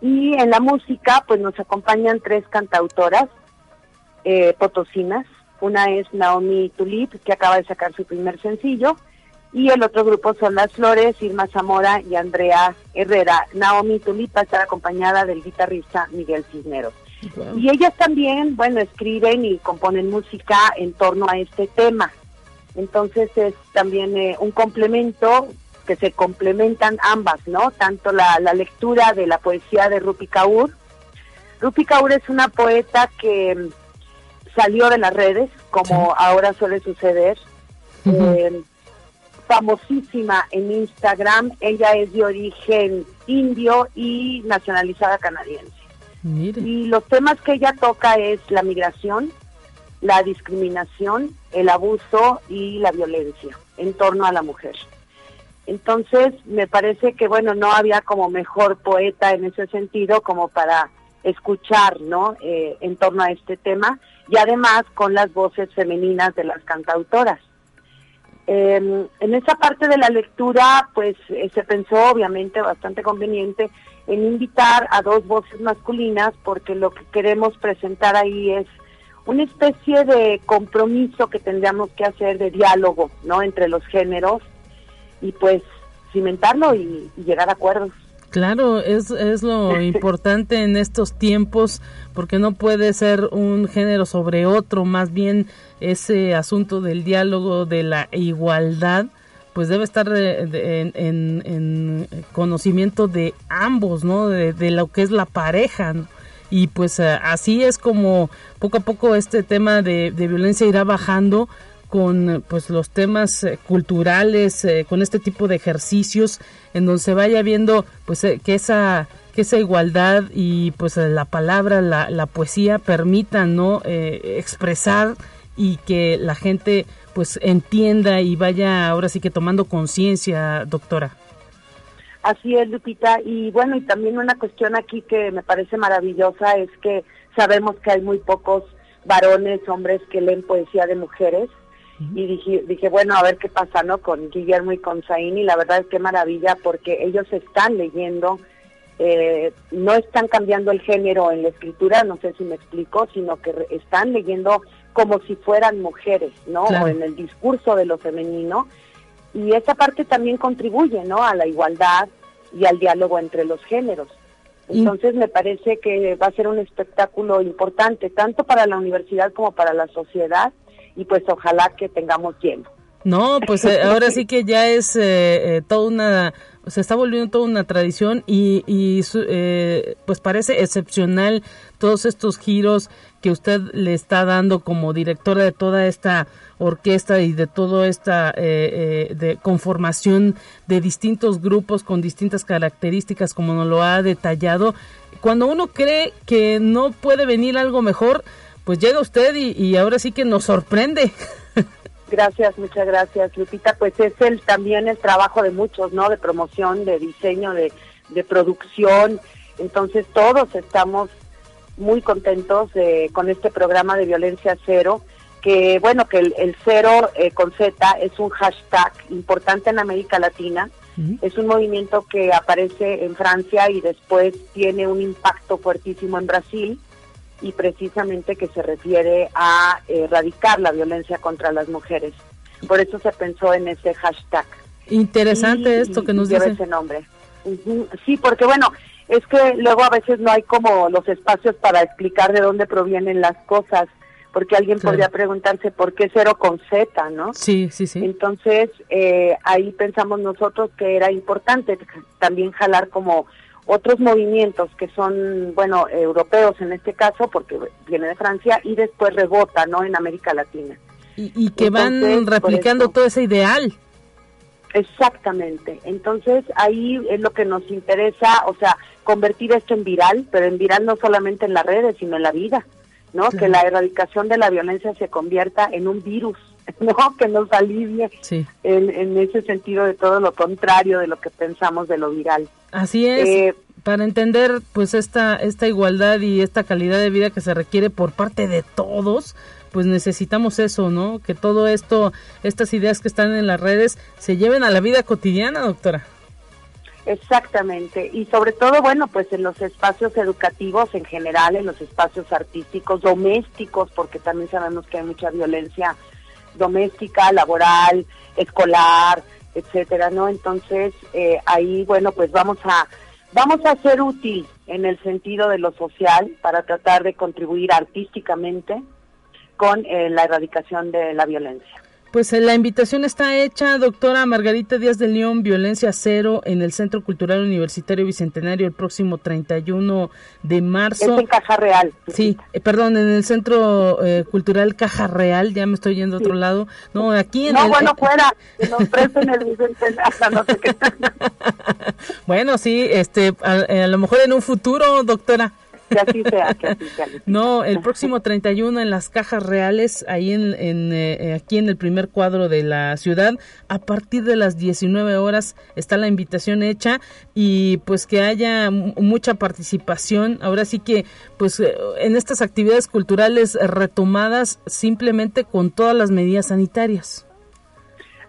Y en la música, pues nos acompañan tres cantautoras, eh, potosinas. Una es Naomi Tulip, que acaba de sacar su primer sencillo, y el otro grupo son Las Flores, Irma Zamora y Andrea Herrera. Naomi Tulip va a estar acompañada del guitarrista Miguel Cisneros. Y ellas también, bueno, escriben y componen música en torno a este tema. Entonces es también eh, un complemento que se complementan ambas, ¿no? Tanto la, la lectura de la poesía de Rupi Kaur. Rupi Kaur es una poeta que salió de las redes, como ahora suele suceder. Eh, famosísima en Instagram, ella es de origen indio y nacionalizada canadiense. Y los temas que ella toca es la migración, la discriminación, el abuso y la violencia en torno a la mujer. Entonces, me parece que, bueno, no había como mejor poeta en ese sentido como para escuchar, ¿no? Eh, en torno a este tema y además con las voces femeninas de las cantautoras. Em, en esa parte de la lectura, pues eh, se pensó obviamente bastante conveniente en invitar a dos voces masculinas porque lo que queremos presentar ahí es una especie de compromiso que tendríamos que hacer de diálogo, ¿no? Entre los géneros y pues cimentarlo y llegar a acuerdos. Claro, es, es lo importante en estos tiempos porque no puede ser un género sobre otro, más bien ese asunto del diálogo, de la igualdad, pues debe estar en, en, conocimiento de ambos, ¿no? De, de, lo que es la pareja. Y pues eh, así es como poco a poco este tema de, de violencia irá bajando con pues los temas eh, culturales, eh, con este tipo de ejercicios, en donde se vaya viendo pues eh, que esa que esa igualdad y pues la palabra, la, la poesía permitan no expresar y que la gente pues entienda y vaya ahora sí que tomando conciencia, doctora. Así es, Lupita. Y bueno, y también una cuestión aquí que me parece maravillosa es que sabemos que hay muy pocos varones, hombres que leen poesía de mujeres y dije, dije, bueno, a ver qué pasa, ¿no? Con Guillermo y con Zain, y la verdad es que maravilla porque ellos están leyendo, eh, no están cambiando el género en la escritura, no sé si me explico, sino que están leyendo como si fueran mujeres, ¿no? O en el discurso de lo femenino, y esa parte también contribuye, ¿no? A la igualdad y al diálogo entre los géneros. Entonces me parece que va a ser un espectáculo importante, tanto para la universidad como para la sociedad, y pues ojalá que tengamos lleno. No, pues eh, ahora sí que ya es eh, eh, toda una, se está volviendo toda una tradición y, y pues parece excepcional todos estos giros que usted le está dando como directora de toda esta orquesta y de toda esta de conformación de distintos grupos con distintas características como nos lo ha detallado. Cuando uno cree que no puede venir algo mejor, pues llega usted y, ahora sí que nos sorprende. Gracias, muchas gracias, Lupita. Pues es el también el trabajo de muchos, ¿no? De promoción, de diseño, de, producción. Entonces todos estamos muy contentos con este programa de violencia cero que bueno, que el, cero eh, con Z es un hashtag importante en América Latina. Es un movimiento que aparece en Francia y después tiene un impacto fuertísimo en Brasil y precisamente que se refiere a erradicar la violencia contra las mujeres. Por eso se pensó en ese hashtag. Interesante esto que nos dice. ese nombre. Sí, porque bueno, es que luego a veces no hay como los espacios para explicar de dónde provienen las cosas porque alguien podría preguntarse por qué cero con Z, ¿no? Sí, sí, sí. Entonces, eh, ahí pensamos nosotros que era importante también jalar como otros movimientos que son, bueno, europeos en este caso, porque viene de Francia, y después rebota, ¿no?, en América Latina. Y, que van replicando todo ese ideal. Exactamente. Entonces, ahí es lo que nos interesa, o sea, convertir esto en viral, pero en viral no solamente en las redes, sino en la vida. ¿No? Que la erradicación de la violencia se convierta en un virus, ¿no? Que nos alivie en, ese sentido de todo lo contrario de lo que pensamos de lo viral. Así es. Eh, para entender pues esta esta igualdad y esta calidad de vida que se requiere por parte de todos, pues necesitamos eso, ¿no? Que todo esto, estas ideas que están en las redes se lleven a la vida cotidiana, doctora. Exactamente, y sobre todo, bueno, pues en los espacios educativos en general, en los espacios artísticos, domésticos, porque también sabemos que hay mucha violencia doméstica, laboral, escolar, etcétera, ¿no? Entonces, eh, ahí, bueno, pues vamos a, vamos a ser útil en el sentido de lo social para tratar de contribuir artísticamente con eh, la erradicación de la violencia. Pues eh, la invitación está hecha, doctora Margarita Díaz de León, Violencia Cero en el Centro Cultural Universitario Bicentenario el próximo 31 de marzo. Es en Caja Real. Sí, eh, perdón, en el Centro eh, Cultural Caja Real, ya me estoy yendo a otro lado. No, aquí en no, bueno, fuera, nos presten el Bicentenario, no sé qué. bueno, sí, este, a lo mejor en un futuro, doctora. Que así sea, No, el próximo 31 en las cajas reales, ahí en, eh, aquí en el primer cuadro de la ciudad, a partir de las 19 horas está la invitación hecha y pues que haya mucha participación. Ahora sí que pues eh, en estas actividades culturales retomadas simplemente con todas las medidas sanitarias.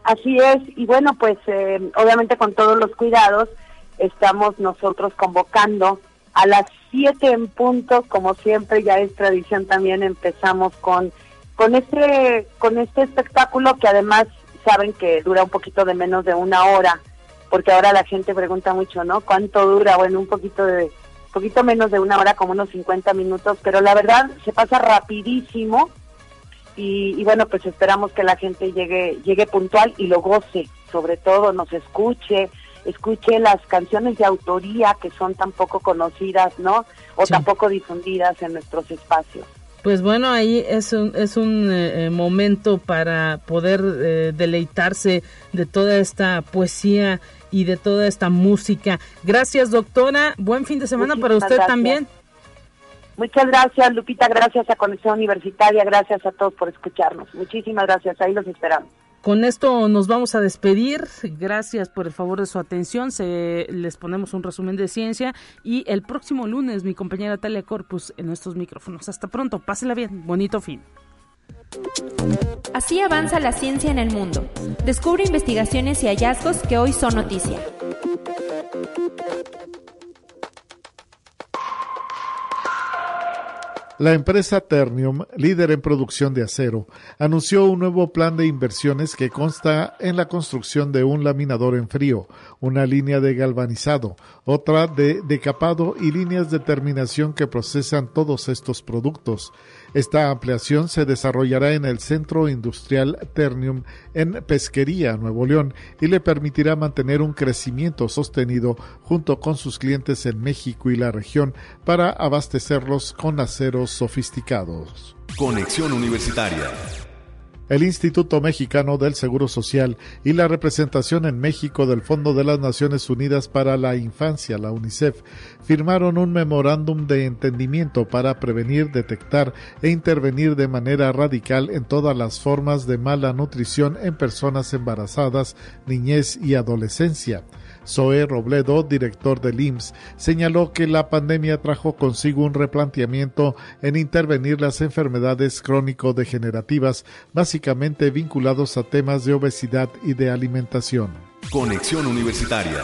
Así es, y bueno, pues eh, obviamente con todos los cuidados estamos nosotros convocando a las 7 en punto, como siempre ya es tradición también empezamos con con este con este espectáculo que además saben que dura un poquito de menos de una hora, porque ahora la gente pregunta mucho, ¿no? ¿Cuánto dura? Bueno, un poquito de poquito menos de una hora, como unos 50 minutos, pero la verdad se pasa rapidísimo y, y bueno, pues esperamos que la gente llegue llegue puntual y lo goce, sobre todo nos escuche, escuche las canciones de autoría que son tan poco conocidas, ¿no? O tan poco difundidas en nuestros espacios. Pues bueno, ahí es un, es un eh, eh, momento para poder eh, deleitarse de toda esta poesía y de toda esta música. Gracias, doctora. Buen fin de semana para usted también. Muchas gracias, Lupita. Gracias a Conexión Universitaria. Gracias a todos por escucharnos. Muchísimas gracias. Ahí los esperamos. Con esto nos vamos a despedir. Gracias por el favor de su atención. Se, les ponemos un resumen de ciencia y el próximo lunes mi compañera Talia Corpus en nuestros micrófonos. Hasta pronto, pásela bien. Bonito fin. Así avanza la ciencia en el mundo. Descubre investigaciones y hallazgos que hoy son noticia. La empresa Ternium, líder en producción de acero, anunció un nuevo plan de inversiones que consta en la construcción de un laminador en frío, una línea de galvanizado, otra de decapado y líneas de terminación que procesan todos estos productos. Esta ampliación se desarrollará en el Centro Industrial Ternium en Pesquería, Nuevo León, y le permitirá mantener un crecimiento sostenido junto con sus clientes en México y la región para abastecerlos con aceros sofisticados. Conexión Universitaria el Instituto Mexicano del Seguro Social y la representación en México del Fondo de las Naciones Unidas para la Infancia, la UNICEF, firmaron un memorándum de entendimiento para prevenir, detectar e intervenir de manera radical en todas las formas de mala nutrición en personas embarazadas, niñez y adolescencia. Zoe Robledo, director del IMSS, señaló que la pandemia trajo consigo un replanteamiento en intervenir las enfermedades crónico-degenerativas, básicamente vinculados a temas de obesidad y de alimentación. Conexión Universitaria.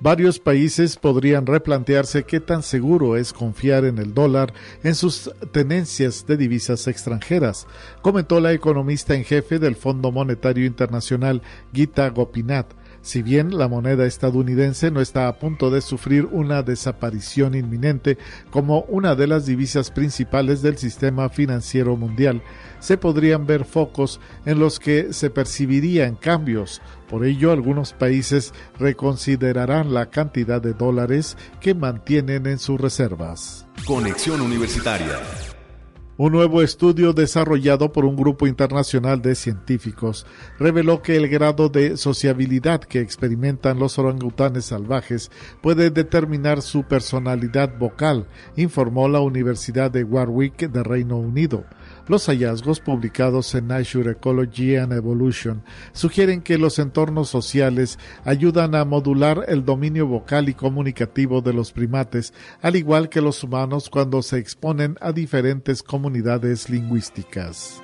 Varios países podrían replantearse qué tan seguro es confiar en el dólar en sus tenencias de divisas extranjeras, comentó la economista en jefe del Fondo Monetario Internacional, Gita Gopinath si bien la moneda estadounidense no está a punto de sufrir una desaparición inminente como una de las divisas principales del sistema financiero mundial, se podrían ver focos en los que se percibirían cambios. Por ello, algunos países reconsiderarán la cantidad de dólares que mantienen en sus reservas. Conexión Universitaria un nuevo estudio desarrollado por un grupo internacional de científicos reveló que el grado de sociabilidad que experimentan los orangutanes salvajes puede determinar su personalidad vocal, informó la Universidad de Warwick de Reino Unido. Los hallazgos publicados en Nature Ecology and Evolution sugieren que los entornos sociales ayudan a modular el dominio vocal y comunicativo de los primates, al igual que los humanos cuando se exponen a diferentes comunidades lingüísticas.